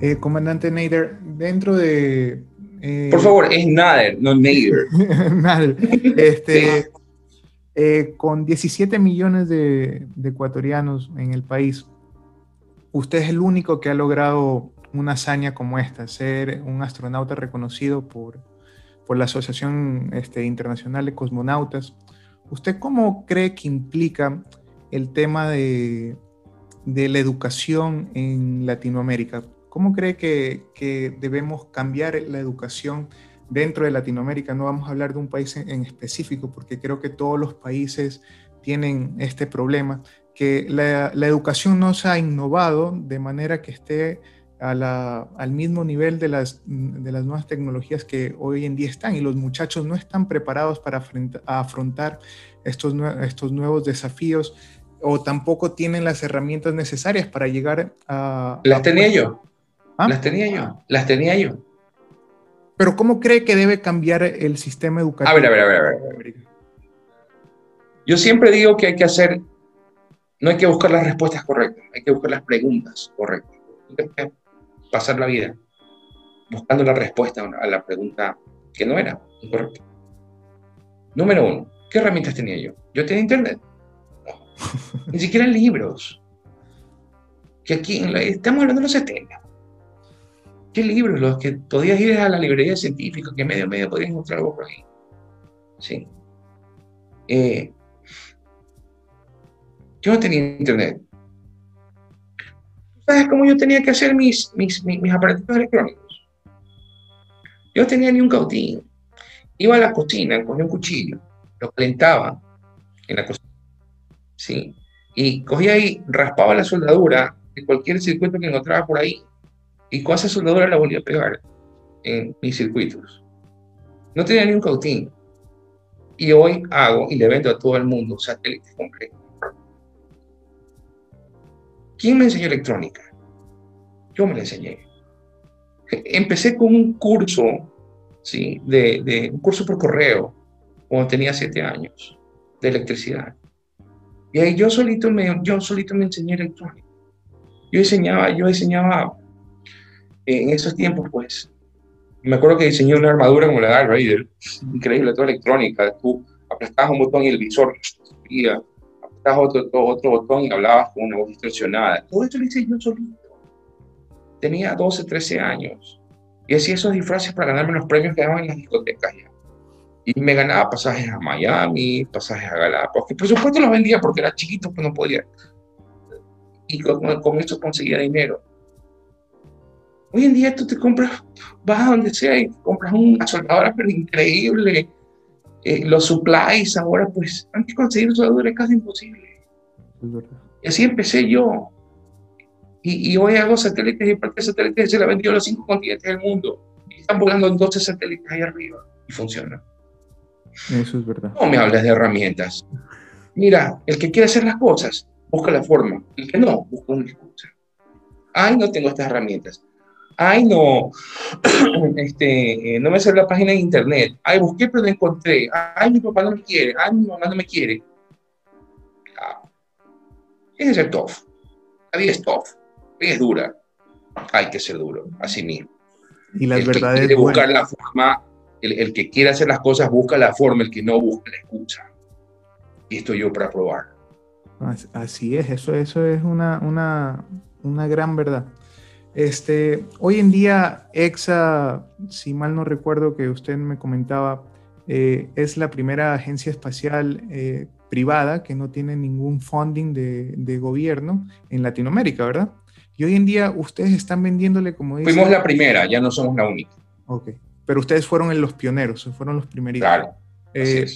Eh, comandante Nader, dentro de... Eh, Por favor, es Nader, no Nader. Nader. Este, eh, con 17 millones de, ecuatorianos en el país, usted es el único que ha logrado una hazaña como esta, ser un astronauta reconocido por, por la Asociación este, Internacional de Cosmonautas. ¿Usted cómo cree que implica el tema de, de la educación en Latinoamérica? ¿Cómo cree que, que, debemos cambiar la educación dentro de Latinoamérica? No vamos a hablar de un país en, específico, porque creo que todos los países tienen este problema, que la, la educación no se ha innovado de manera que esté a la, al mismo nivel de las, de las nuevas tecnologías que hoy en día están y los muchachos no están preparados para afrontar estos, estos nuevos desafíos o tampoco tienen las herramientas necesarias para llegar a... Las tenía yo. ¿Ah? Las tenía yo. Las tenía yo. Pero ¿cómo cree que debe cambiar el sistema educativo? A ver, a ver, a ver. A ver. Yo siempre digo que hay que hacer, no hay que buscar las respuestas correctas, hay que buscar las preguntas correctas. Pasar la vida buscando la respuesta a la pregunta que no era incorrecta. Número uno, ¿qué herramientas tenía yo? Yo tenía internet. Ni siquiera libros. Que aquí, estamos hablando de los 70. ¿Qué libros? Los que podías ir a la librería científica, que medio medio podías encontrar algo por ahí. Sí. Eh, yo no tenía internet. ¿Sabes cómo yo tenía que hacer mis, mis, mis, aparatos electrónicos? Yo no tenía ni un cautín. Iba a la cocina, cogía un cuchillo, lo calentaba en la cocina ¿sí? Y cogía ahí, raspaba la soldadura de cualquier circuito que encontraba por ahí, y con esa soldadura la volvía a pegar en mis circuitos. No tenía ni un cautín. Y hoy hago y le vendo a todo el mundo satélites completos. ¿Quién me enseñó electrónica? Yo me la enseñé. Empecé con un curso, ¿sí? De, de un curso por correo, cuando tenía siete años, de electricidad. Y ahí yo solito me, yo solito me enseñé electrónica. Yo diseñaba, yo diseñaba en esos tiempos, pues, me acuerdo que diseñé una armadura como la de Darth increíble, toda electrónica. Tú apretabas un botón y el visor subía, apretabas otro, otro botón y hablabas con una voz distorsionada. Todo esto lo hice yo solito. Tenía 12, 13 años. Y hacía esos disfraces para ganarme los premios que daban en las discotecas ya. Y me ganaba pasajes a Miami, pasajes a Galápagos, que por supuesto los vendía porque era chiquito, pues no podía. Y con, con eso conseguía dinero. Hoy en día tú te compras, vas a donde sea y compras una soldadora pero increíble. Eh, los supplies ahora, pues, antes conseguir soldadura es casi imposible. y así empecé yo. Y, y, hoy hago satélites y parte de satélites se la vendió a los cinco continentes del mundo. Y están volando en 12 satélites ahí arriba y funciona. Eso es verdad. No me hables de herramientas. Mira, el que quiere hacer las cosas, busca la forma. El que no, busca una excusa. Ay, no tengo estas herramientas. Ay, no, este, eh, no me sale la página de internet. Ay, busqué, pero no encontré. Ay, mi papá no me quiere. Ay, mi mamá no me quiere. Ah. Es ser tough. La vida es tough. La vida es dura. Hay que ser duro, así mismo. Y las verdades. Que buscar la forma el, que quiere hacer las cosas busca la forma, el que no busca la excusa. Y estoy yo para probar. Así es, eso, eso es una, una, una gran verdad. Este, hoy en día, EXA, si mal no recuerdo que usted me comentaba, eh, es la primera agencia espacial eh, privada que no tiene ningún funding de, de, gobierno en Latinoamérica, ¿verdad? Y hoy en día ustedes están vendiéndole como... Fuimos la primera, ya no somos la única. Ok, pero ustedes fueron los pioneros, fueron los primeritos. Claro. Eh,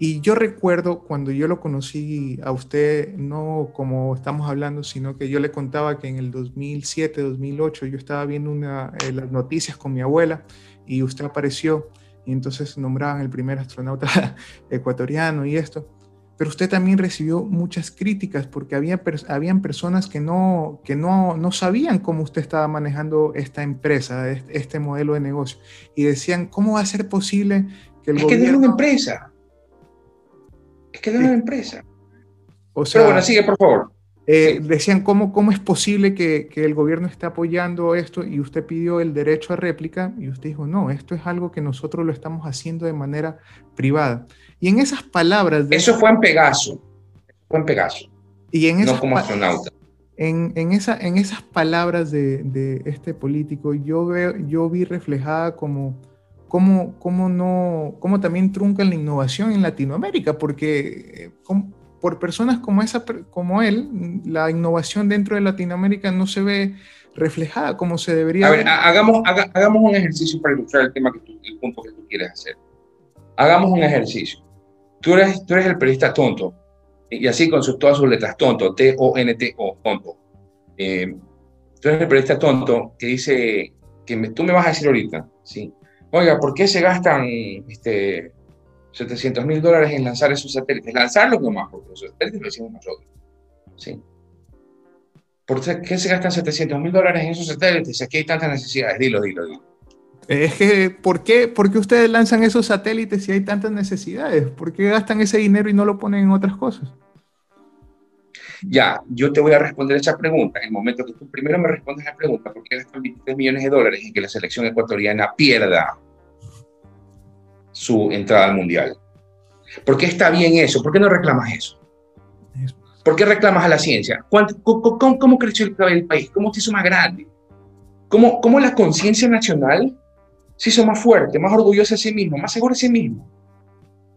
y yo recuerdo cuando yo lo conocí a usted, no como estamos hablando, sino que yo le contaba que en el 2007, 2008, yo estaba viendo una, eh, las noticias con mi abuela y usted apareció. Y entonces nombraban el primer astronauta ecuatoriano y esto. Pero usted también recibió muchas críticas porque había habían personas que, no, que no, no sabían cómo usted estaba manejando esta empresa, este, modelo de negocio, y decían, ¿cómo va a ser posible que el es gobierno... que es una empresa. Es que es una empresa. O sea, pero bueno, sigue, por favor. Eh, decían, ¿cómo, ¿cómo es posible que, que, el gobierno esté apoyando esto? Y usted pidió el derecho a réplica y usted dijo, no, esto es algo que nosotros lo estamos haciendo de manera privada. Y en esas palabras... De eso fue en Pegaso. Fue en Pegaso. Y en no como astronauta. En, en, esa, en esas palabras de, de, este político, yo, veo, yo vi reflejada como cómo, cómo, no, cómo también trunca la innovación en Latinoamérica, porque eh, por personas como, esa, como él, la innovación dentro de Latinoamérica no se ve reflejada como se debería. A ver, hagamos, hagamos un ejercicio para ilustrar el tema que tú, el punto que tú quieres hacer. Hagamos un ejercicio. Tú eres, tú eres el periodista tonto, y así con sus, todas sus letras, tonto, T-O-N-T-O, tonto. Eh, tú eres el periodista tonto que dice, que tú me vas a decir ahorita, ¿sí? Oiga, ¿por qué se gastan este, 700 mil dólares en lanzar esos satélites? Lanzarlos nomás, porque los satélites lo hicimos nosotros. ¿sí? ¿Por qué se gastan 700 mil dólares en esos satélites aquí hay tantas necesidades? Dilo, dilo, dilo. Es que, ¿por qué, ¿por qué ustedes lanzan esos satélites si hay tantas necesidades? ¿Por qué gastan ese dinero y no lo ponen en otras cosas? Ya, yo te voy a responder esa pregunta en el momento que tú primero me respondes la pregunta, ¿por qué gastan 23 millones de dólares en que la selección ecuatoriana pierda su entrada al mundial? ¿Por qué está bien eso? ¿Por qué no reclamas eso? ¿Por qué reclamas a la ciencia? ¿Cómo, cómo, creció el, país? ¿Cómo se hizo más grande? ¿Cómo, cómo la conciencia nacional se hizo más fuerte, más orgullosa de sí mismo, más seguro de sí mismo.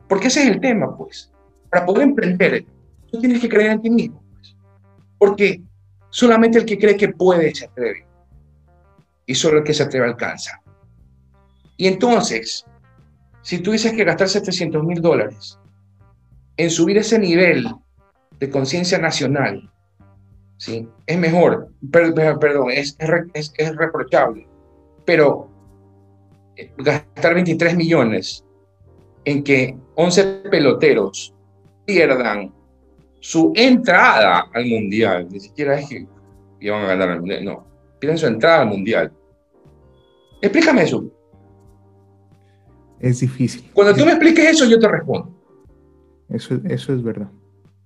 Porque ese es el tema, pues. Para poder emprender, tú tienes que creer en ti mismo. Porque solamente el que cree que puede se atreve. Y solo el que se atreve alcanza. Y entonces, si tú dices que gastar 700 mil dólares en subir ese nivel de conciencia nacional, ¿sí? es mejor, perdón, es, es, es reprochable, pero gastar 23 millones en que 11 peloteros pierdan su entrada al mundial, ni siquiera es que iban a ganar al mundial, no, pierden su entrada al mundial. Explícame eso. Es difícil. Cuando tú me expliques eso, yo te respondo. Eso, eso es verdad.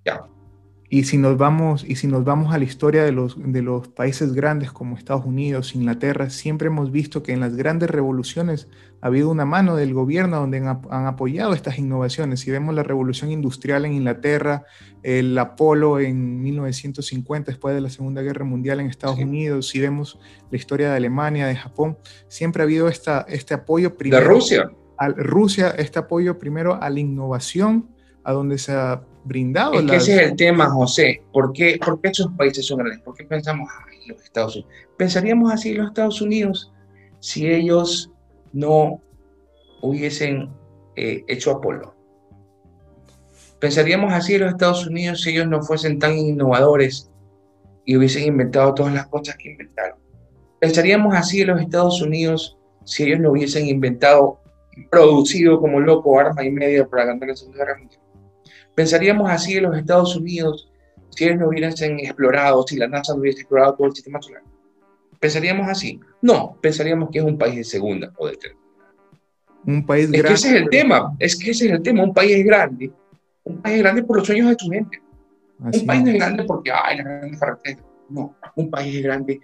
Ya. Y si nos vamos, y si nos vamos a la historia de los, de los países grandes como Estados Unidos, Inglaterra, siempre hemos visto que en las grandes revoluciones ha habido una mano del gobierno donde han, apoyado estas innovaciones. Si vemos la revolución industrial en Inglaterra, el Apolo en 1950, después de la Segunda Guerra Mundial en Estados Unidos, si vemos la historia de Alemania, de Japón, siempre ha habido esta, este apoyo primero. De Rusia. A Rusia, este apoyo primero a la innovación, a donde se ha brindado. Es que ese es el tema, José. ¿Por qué, ¿Por qué esos países son grandes? ¿Por qué pensamos en los Estados Unidos? Pensaríamos así en los Estados Unidos si ellos no hubiesen eh, hecho Apolo. Pensaríamos así en los Estados Unidos si ellos no fuesen tan innovadores y hubiesen inventado todas las cosas que inventaron. Pensaríamos así en los Estados Unidos si ellos no hubiesen inventado, producido como loco arma y media para ganar la Segunda Guerra Mundial. Pensaríamos así en los Estados Unidos si ellos no hubiesen explorado, si la NASA no hubiese explorado todo el sistema solar. ¿Pensaríamos así? No, pensaríamos que es un país de segunda o de tercera. Un país grande. Es que ese es el tema, es que ese es el tema, un país grande. Un país grande por los sueños de su gente. un país no es grande porque, hay la grande carretera. No, un país es grande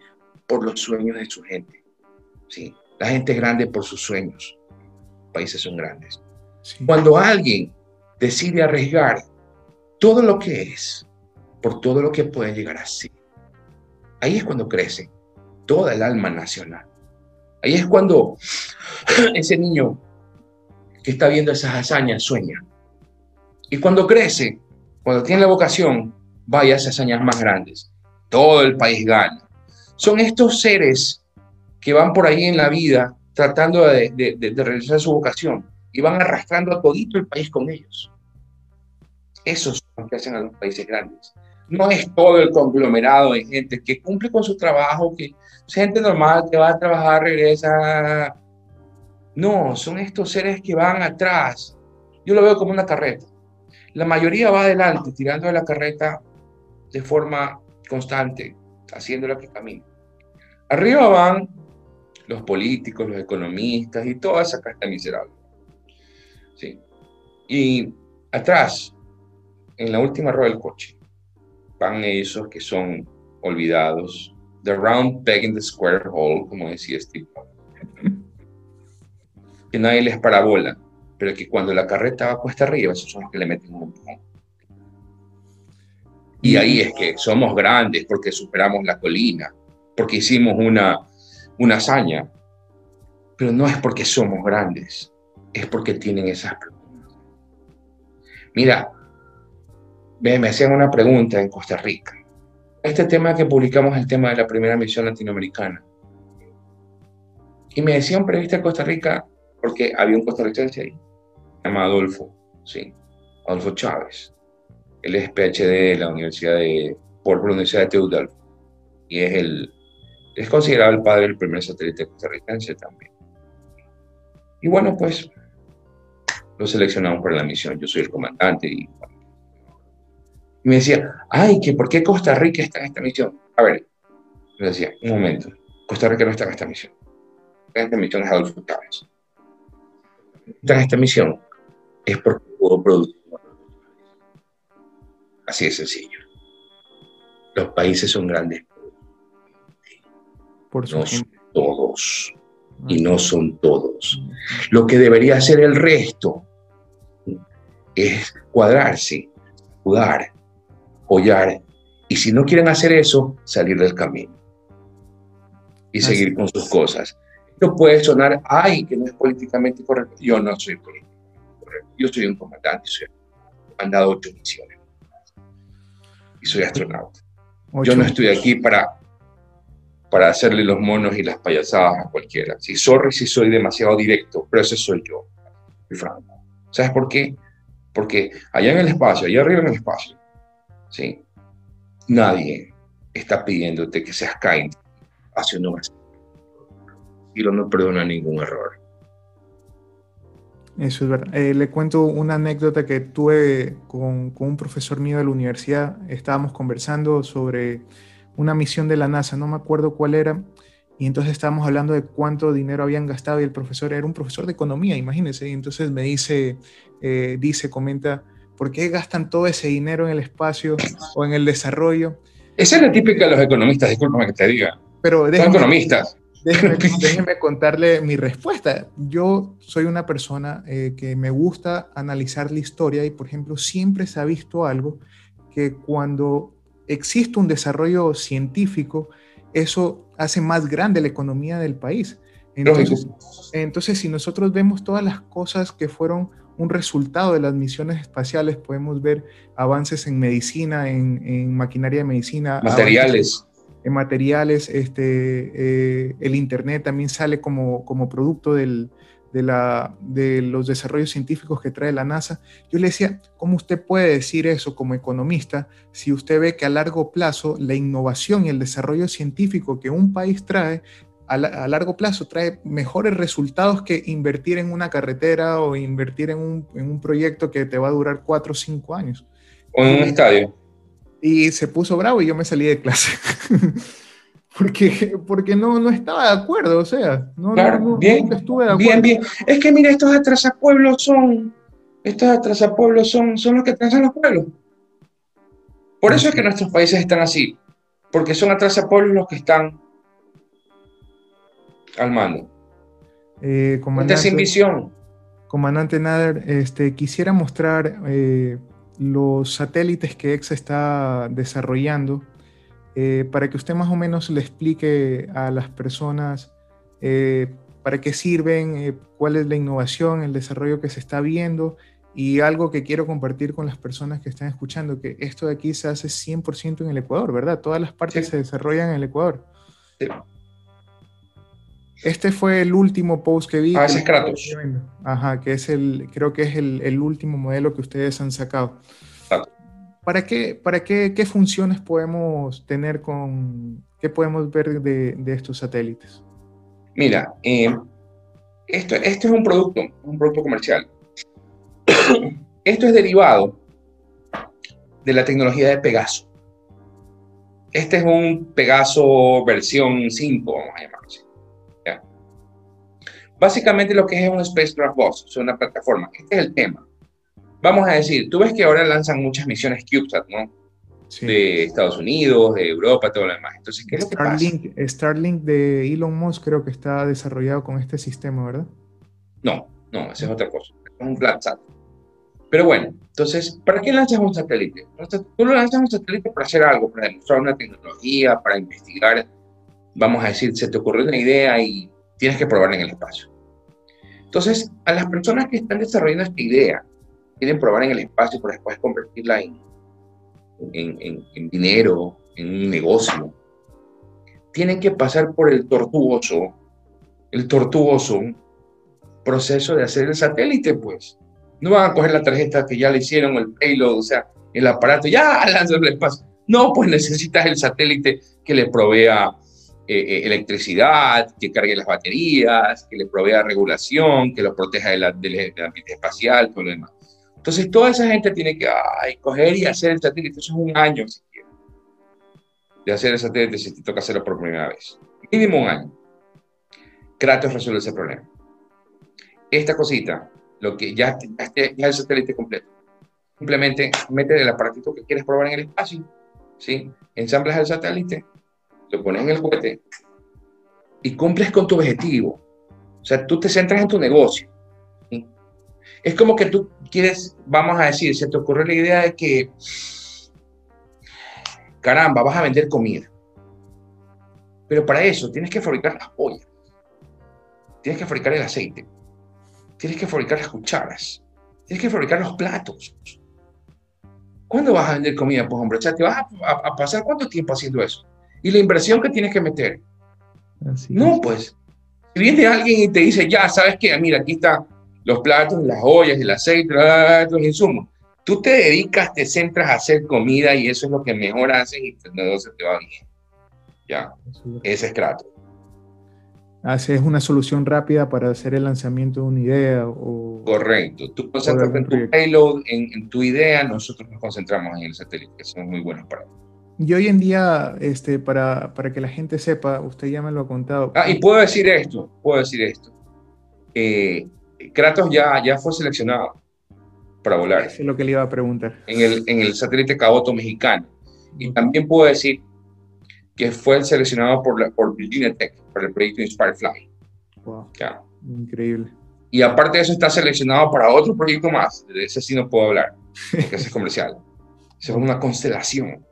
por los sueños de su gente. Sí, la gente es grande por sus sueños. Países son grandes. Cuando alguien decide arriesgar todo lo que es por todo lo que puede llegar a ser. Ahí es cuando crece toda el alma nacional. Ahí es cuando ese niño que está viendo esas hazañas sueña. Y cuando crece, cuando tiene la vocación, vaya a esas hazañas más grandes. Todo el país gana. Son estos seres que van por ahí en la vida tratando de, de realizar su vocación y van arrastrando a todito el país con ellos. Esos son los que hacen a los países grandes. No es todo el conglomerado de gente que cumple con su trabajo, que es gente normal que va a trabajar, regresa. No, son estos seres que van atrás. Yo lo veo como una carreta. La mayoría va adelante, tirando de la carreta de forma constante, haciendo lo que camina. Arriba van los políticos, los economistas y toda esa casta miserable. ¿Sí? Y atrás en la última rueda del coche, van esos que son olvidados. The round peg in the square hole, como decía Steve. Que nadie les parabola, pero que cuando la carreta va puesta arriba, esos son los que le meten un empujón. Y ahí es que somos grandes porque superamos la colina, porque hicimos una, una hazaña, pero no es porque somos grandes, es porque tienen esas preguntas. Mira, me hacían una pregunta en Costa Rica. Este tema que publicamos, el tema de la primera misión latinoamericana. Y me decía un periodista de Costa Rica, porque había un costarricense ahí, llamado Adolfo, sí, Adolfo Chávez. Él es PhD de la Universidad de, por la Universidad de Teudal. Y es, el, es considerado el padre del primer satélite costarricense también. Y bueno, pues lo seleccionamos para la misión. Yo soy el comandante y, y me decía, ay, que ¿por qué Costa Rica está en esta misión? A ver, yo decía, un momento, Costa Rica no está en esta misión. En esta misión es Adolfo Chávez. Está en esta misión es porque pudo producir Así de sencillo. Los países son grandes. Por no son todos. Y no son todos. Lo que debería hacer el resto es cuadrarse, ayudar, apoyar. Y si no quieren hacer eso, salir del camino. Y seguir con sus cosas. No puede sonar, ay, que no es políticamente correcto. Yo no soy políticamente correcto. Yo soy un comandante, soy han dado ocho misiones y soy astronauta. Yo no estoy aquí para, para hacerle los monos y las payasadas a cualquiera. Si sorry si soy demasiado directo, pero ese soy yo, franco. ¿Sabes por qué? Porque allá en el espacio, allá arriba en el espacio, ¿sí? nadie está pidiéndote que seas kind hacia un Y no perdona ningún error. Eso es verdad. Eh, le cuento una anécdota que tuve con, un profesor mío de la universidad. Estábamos conversando sobre una misión de la NASA, no me acuerdo cuál era, y entonces estábamos hablando de cuánto dinero habían gastado y el profesor era un profesor de economía, imagínense, y entonces me dice, eh, dice, comenta, ¿por qué gastan todo ese dinero en el espacio o en el desarrollo? Esa es la típica de los economistas, discúlpame que te diga. Pero Son economistas. Déjeme, contarle mi respuesta. Yo soy una persona eh, que me gusta analizar la historia y, por ejemplo, siempre se ha visto algo que cuando existe un desarrollo científico, eso hace más grande la economía del país. Entonces, entonces, si nosotros vemos todas las cosas que fueron un resultado de las misiones espaciales, podemos ver avances en medicina, en, maquinaria de medicina. Materiales en materiales, este, eh, el Internet también sale como, como producto del, de, la, de, los desarrollos científicos que trae la NASA. Yo le decía, ¿cómo usted puede decir eso como economista si usted ve que a largo plazo la innovación y el desarrollo científico que un país trae a, largo plazo trae mejores resultados que invertir en una carretera o invertir en un, en un proyecto que te va a durar cuatro o cinco años? O en un estadio. Y se puso bravo y yo me salí de clase. porque, porque no, no estaba de acuerdo, o sea, no, no, bien, estuve de acuerdo. Bien, bien. Es que mira, estos atrasapueblos son, estos atrasapueblos son, son los que atrasan los pueblos. Por eso es que nuestros países están así, porque son atrasapueblos los que están al mando. Eh, comandante, sin visión. Comandante Nader, este, quisiera mostrar eh, los satélites que EXA está desarrollando eh, para que usted más o menos le explique a las personas eh, para qué sirven, eh, cuál es la innovación, el desarrollo que se está viendo y algo que quiero compartir con las personas que están escuchando, que esto de aquí se hace 100% en el Ecuador, ¿verdad? Todas las partes se desarrollan en el Ecuador. Sí. Este fue el último post que vi. Ah, ese es Kratos. Ajá, que es el, creo que es el, último modelo que ustedes han sacado. ¿Para qué, para qué, qué funciones podemos tener con, qué podemos ver de, de estos satélites? Mira, eh, esto, esto es un producto, un producto comercial. esto es derivado de la tecnología de Pegaso. Este es un Pegaso versión 5, vamos a llamarlo así. Básicamente lo que es un Spacecraft Box, es una plataforma. Este es el tema. Vamos a decir, tú ves que ahora lanzan muchas misiones CubeSat, ¿no? de Estados Unidos, de Europa, todo lo demás. Entonces, ¿qué es Starlink, lo que pasa? Starlink de Elon Musk creo que está desarrollado con este sistema, ¿verdad? No, no, esa es otra cosa. Es un Flatsat. Pero bueno, entonces, ¿para qué lanzas un satélite? Tú lo lanzas un satélite para hacer algo, para demostrar una tecnología, para investigar. Vamos a decir, se te ocurrió una idea y tienes que probarla en el espacio. Entonces, a las personas que están desarrollando esta idea, quieren probar en el espacio para después convertirla en, en, dinero, en un negocio, tienen que pasar por el tortuoso, el tortuoso proceso de hacer el satélite, pues. No van a coger la tarjeta que ya le hicieron, el payload, o sea, el aparato, ya lanzan el espacio. No, pues necesitas el satélite que le provea eh, eh, electricidad, que cargue las baterías, que le provea regulación, que lo proteja del, ambiente espacial, todo lo demás. Entonces, toda esa gente tiene que coger y hacer el satélite. Eso es un año, si quieres, de hacer el satélite si te toca hacerlo por primera vez. Mínimo un año. Kratos resuelve ese problema. Esta cosita, lo que ya, ya, ya el satélite completo. Simplemente mete el aparatito que quieres probar en el espacio, ¿sí? ensamblas el satélite lo pones en el juguete y cumples con tu objetivo. O sea, tú te centras en tu negocio. Es como que tú quieres, vamos a decir, se te ocurre la idea de que, caramba, vas a vender comida. Pero para eso tienes que fabricar las ollas, tienes que fabricar el aceite, tienes que fabricar las cucharas, tienes que fabricar los platos. ¿Cuándo vas a vender comida, pues hombre? O sea, ¿te vas a pasar cuánto tiempo haciendo eso? y la inversión que tienes que meter. no, pues, si viene alguien y te dice, ya, ¿sabes qué? Mira, aquí están los platos, las ollas, el aceite, los insumos. Tú te dedicas, te centras a hacer comida y eso es lo que mejor haces y el negocio te va bien. Ya, ese es Kratos. Haces una solución rápida para hacer el lanzamiento de una idea o... Correcto. Tú concentras en tu payload, en, en, tu idea, nosotros nos concentramos en el satélite, que son muy buenos para eso. Y hoy en día, este, para, para, que la gente sepa, usted ya me lo ha contado. Ah, y puedo decir esto, puedo decir esto. Eh, Kratos ya, ya fue seleccionado para volar. Eso es lo que le iba a preguntar. En el, en el satélite Caboto mexicano. Y también puedo decir que fue seleccionado por, la, por Virginia Tech, para el proyecto Inspire Fly. Wow. Increíble. Y aparte de eso, está seleccionado para otro proyecto más. De ese sí no puedo hablar, porque ese es comercial. es una constelación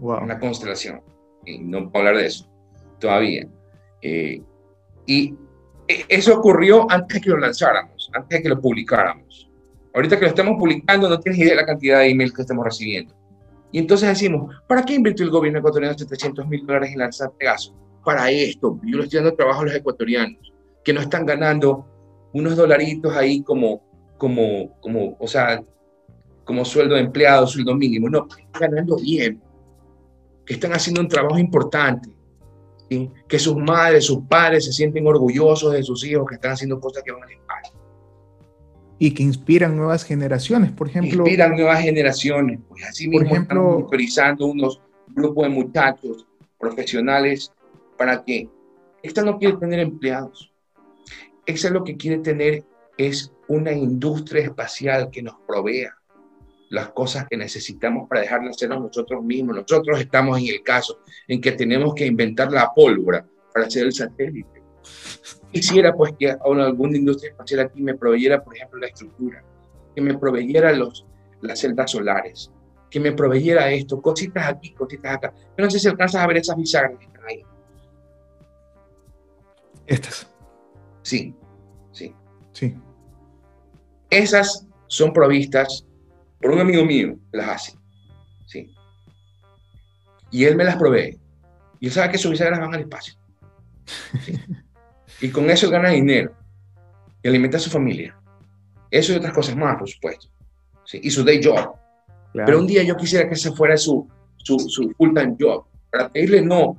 una constelación. Y no puedo hablar de eso todavía. Eh, y eso ocurrió antes de que lo lanzáramos, antes de que lo publicáramos. Ahorita que lo estamos publicando, no tienes idea de la cantidad de emails que estamos recibiendo. Y entonces decimos, ¿para qué invirtió el gobierno ecuatoriano 700 mil dólares en lanzar Pegaso? Para esto. Yo le estoy dando trabajo a los ecuatorianos, que no están ganando unos dolaritos ahí como, como, como, o sea, como sueldo de empleado, sueldo mínimo. No, están ganando bien están haciendo un trabajo importante, que sus madres, sus padres se sienten orgullosos de sus hijos que están haciendo cosas que van al espacio. Y que inspiran nuevas generaciones, por ejemplo. Inspiran nuevas generaciones. Pues así mismo por ejemplo, estamos utilizando unos grupos de muchachos profesionales para que esta no quiere tener empleados. Esa lo que quiere tener es una industria espacial que nos provea las cosas que necesitamos para dejarlas hacer nosotros mismos. Nosotros estamos en el caso en que tenemos que inventar la pólvora para hacer el satélite. Quisiera pues que alguna industria espacial aquí me proveyera, por ejemplo, la estructura, que me proveyera los, las celdas solares, que me proveyera esto, cositas aquí, cositas acá. Yo no sé si alcanzas a ver esas bisagras que están ahí. Estas. Sí, sí. Sí. Esas son provistas por un amigo mío las hace. ¿sí? Y él me las provee. Y él sabe que sus bisagras van al espacio. y con eso gana dinero. Y alimenta a su familia. Eso y otras cosas más, por supuesto. ¿sí? Y su day job. Pero un día yo quisiera que ese fuera su, su, su full-time job. Para pedirle no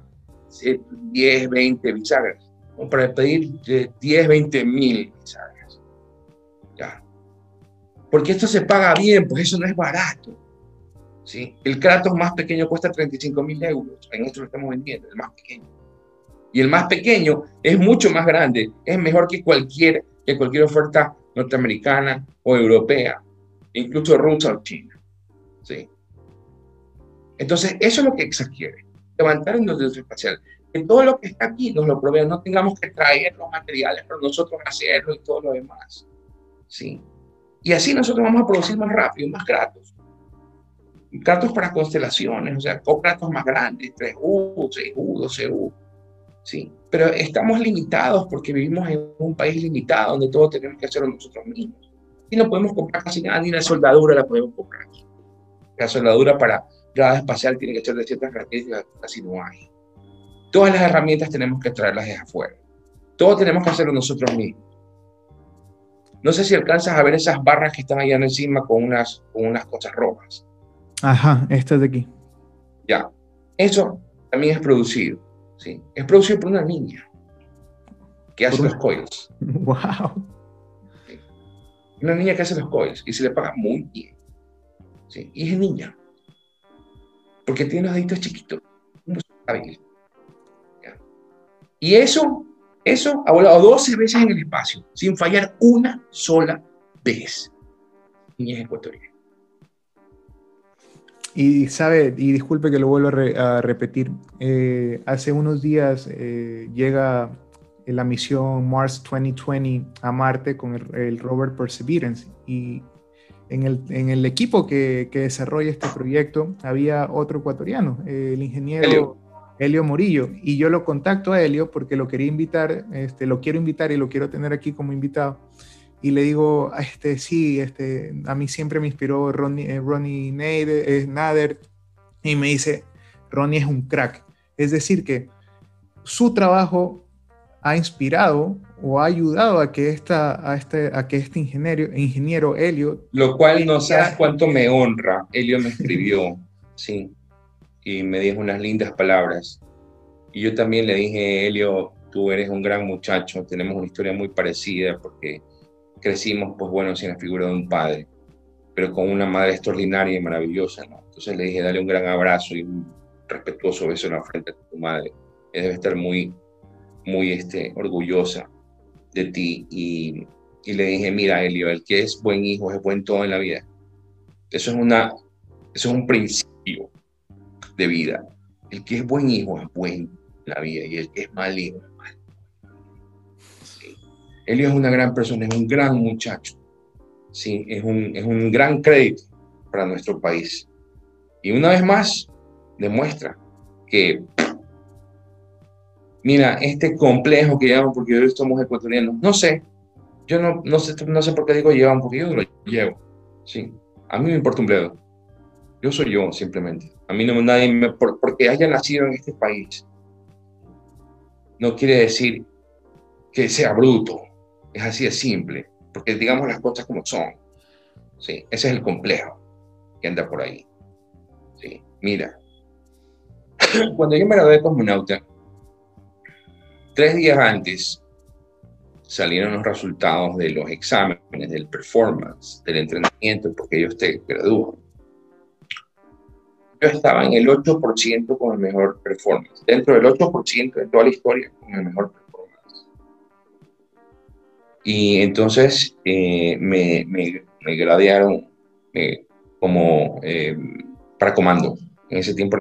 10, 20 bisagras. O para pedir 10, 20 mil bisagras. Ya porque esto se paga bien, pues eso no es barato. ¿sí? El Kratos más pequeño cuesta 35 mil euros, en esto lo estamos vendiendo, el más pequeño. Y el más pequeño es mucho más grande, es mejor que cualquier, que cualquier oferta norteamericana o europea, incluso rusa o china. ¿sí? Entonces, eso es lo que se quiere, levantar un industria espacial. Que todo lo que está aquí nos lo provea, no tengamos que traer los materiales para nosotros hacerlo y todo lo demás. ¿Sí? Y así nosotros vamos a producir más rápido, más gratos. Gratos para constelaciones, o sea, con más grandes, 3U, 6U, 12U. ¿sí? Pero estamos limitados porque vivimos en un país limitado donde todo tenemos que hacerlo nosotros mismos. Y no podemos comprar casi nada, ni la soldadura la podemos comprar. La soldadura para grado espacial tiene que ser de ciertas características, casi no hay. Todas las herramientas tenemos que traerlas de afuera. Todo tenemos que hacerlo nosotros mismos. No sé si alcanzas a ver esas barras que están allá encima con unas, con unas cosas rojas. Ajá, estas de aquí. Ya. Eso también es producido. ¿sí? Es producido por una niña que hace los coils. ¡Wow! Una niña que hace los coils y se le paga muy bien. ¿sí? Y es niña. Porque tiene los deditos chiquitos. Y eso eso ha volado 12 veces en el espacio, sin fallar una sola vez. es ecuatoriana. Y sabe, y disculpe que lo vuelvo a, repetir, eh, hace unos días eh, llega la misión Mars 2020 a Marte con el, rover Perseverance y en el, en el equipo que, que, desarrolla este proyecto había otro ecuatoriano, el ingeniero Helio Morillo. Y yo lo contacto a Helio porque lo quería invitar, este, lo quiero invitar y lo quiero tener aquí como invitado. Y le digo, este, sí, este, a mí siempre me inspiró Ronnie, eh, Ronnie Nader, Nader. Y me dice, Ronnie es un crack. Es decir, que su trabajo ha inspirado o ha ayudado a que, esta, a este, a que este ingeniero, ingeniero Helio... Lo cual no sabes cuánto me honra. Helio me escribió, sí y me dijo unas lindas palabras. Y yo también le dije, Helio, tú eres un gran muchacho, tenemos una historia muy parecida porque crecimos, pues bueno, sin la figura de un padre, pero con una madre extraordinaria y maravillosa, ¿no? Entonces le dije, dale un gran abrazo y un respetuoso beso en la frente de tu madre. Ella debe estar muy, muy este, orgullosa de ti. Y, y le dije, mira, Helio, el que es buen hijo es buen todo en la vida. Eso es, una, eso es un principio de vida. El que es buen hijo es buen en la vida y el que es mal hijo es mal. Elio es una gran persona, es un gran muchacho. Sí, es un, es un gran crédito para nuestro país. Y una vez más, demuestra que, mira, este complejo que llevan, porque hoy somos ecuatorianos, no sé, yo no, no, sé, no sé por qué digo llevan, porque yo lo llevo. Sí, a mí me importa un bledo. Yo soy yo, simplemente. A mí no nadie me, porque haya nacido en este país, no quiere decir que sea bruto. Es así de simple, porque digamos las cosas como son. Sí, ese es el complejo que anda por ahí. Sí, mira, cuando yo me gradué de cosmonauta, tres días antes salieron los resultados de los exámenes, del performance, del entrenamiento, porque ellos te gradúan estaba en el 8% con el mejor performance, dentro del 8% de toda la historia con el mejor performance. Y entonces eh, me, me, me, gradearon eh, como eh, para comando. En ese tiempo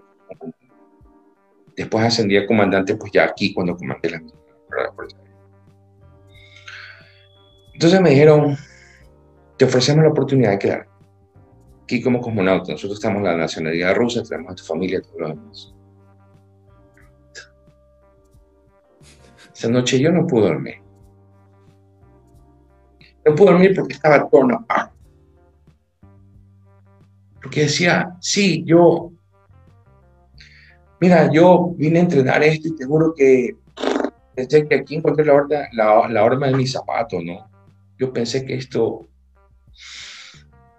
Después ascendí a comandante, pues ya aquí cuando comandé la Entonces me dijeron, te ofrecemos la oportunidad de quedar aquí como cosmonauta, nosotros tenemos la nacionalidad rusa, tenemos a tu familia, todo lo demás. Esa noche yo no pude dormir. No pude dormir porque estaba torn apart. Porque decía, sí, yo, mira, yo vine a entrenar esto y te juro que pensé que aquí encontré la, horma, la, la de mi zapato, ¿no? Yo pensé que esto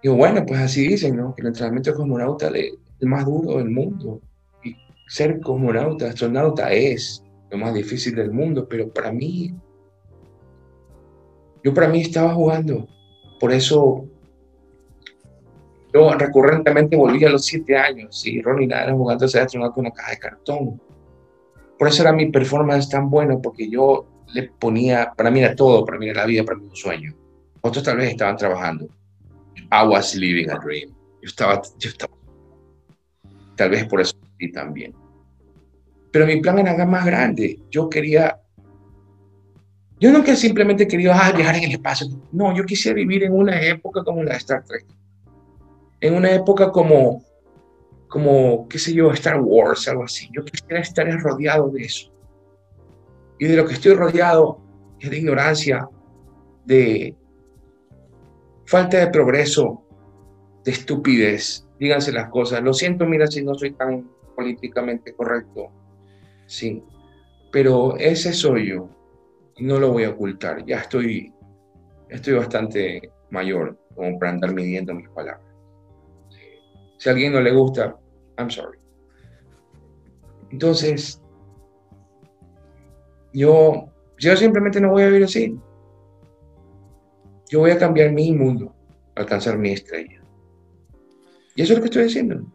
y bueno, pues así dicen, ¿no? Que el entrenamiento de cosmonauta es el más duro del mundo. Y ser cosmonauta, astronauta es lo más difícil del mundo, pero para mí, yo para mí estaba jugando. Por eso yo recurrentemente volví a los siete años y Ronnie era jugando a ser astronauta con una caja de cartón. Por eso era mi performance tan buena, porque yo le ponía, para mí era todo, para mí era la vida, para mí un sueño. Otros tal vez estaban trabajando I was living a dream. Yo estaba, yo estaba. Tal vez por eso sí también. Pero mi plan era más grande. Yo quería yo nunca simplemente quería ah, viajar en el espacio. No, yo quisiera vivir en una época como la de Star Trek. En una época como, como, qué sé yo, Star Wars, algo así. Yo quisiera estar rodeado de eso. Y de lo que estoy rodeado es de ignorancia, de falta de progreso, de estupidez. Díganse las cosas. Lo siento, mira, si no soy tan políticamente correcto. Sí. Pero ese soy yo no lo voy a ocultar. Ya estoy, estoy bastante mayor como para andar midiendo mis palabras. Si a alguien no le gusta, I'm sorry. Entonces, yo, yo simplemente no voy a vivir así. Yo voy a cambiar mi mundo, alcanzar mi estrella. Y eso es lo que estoy diciendo.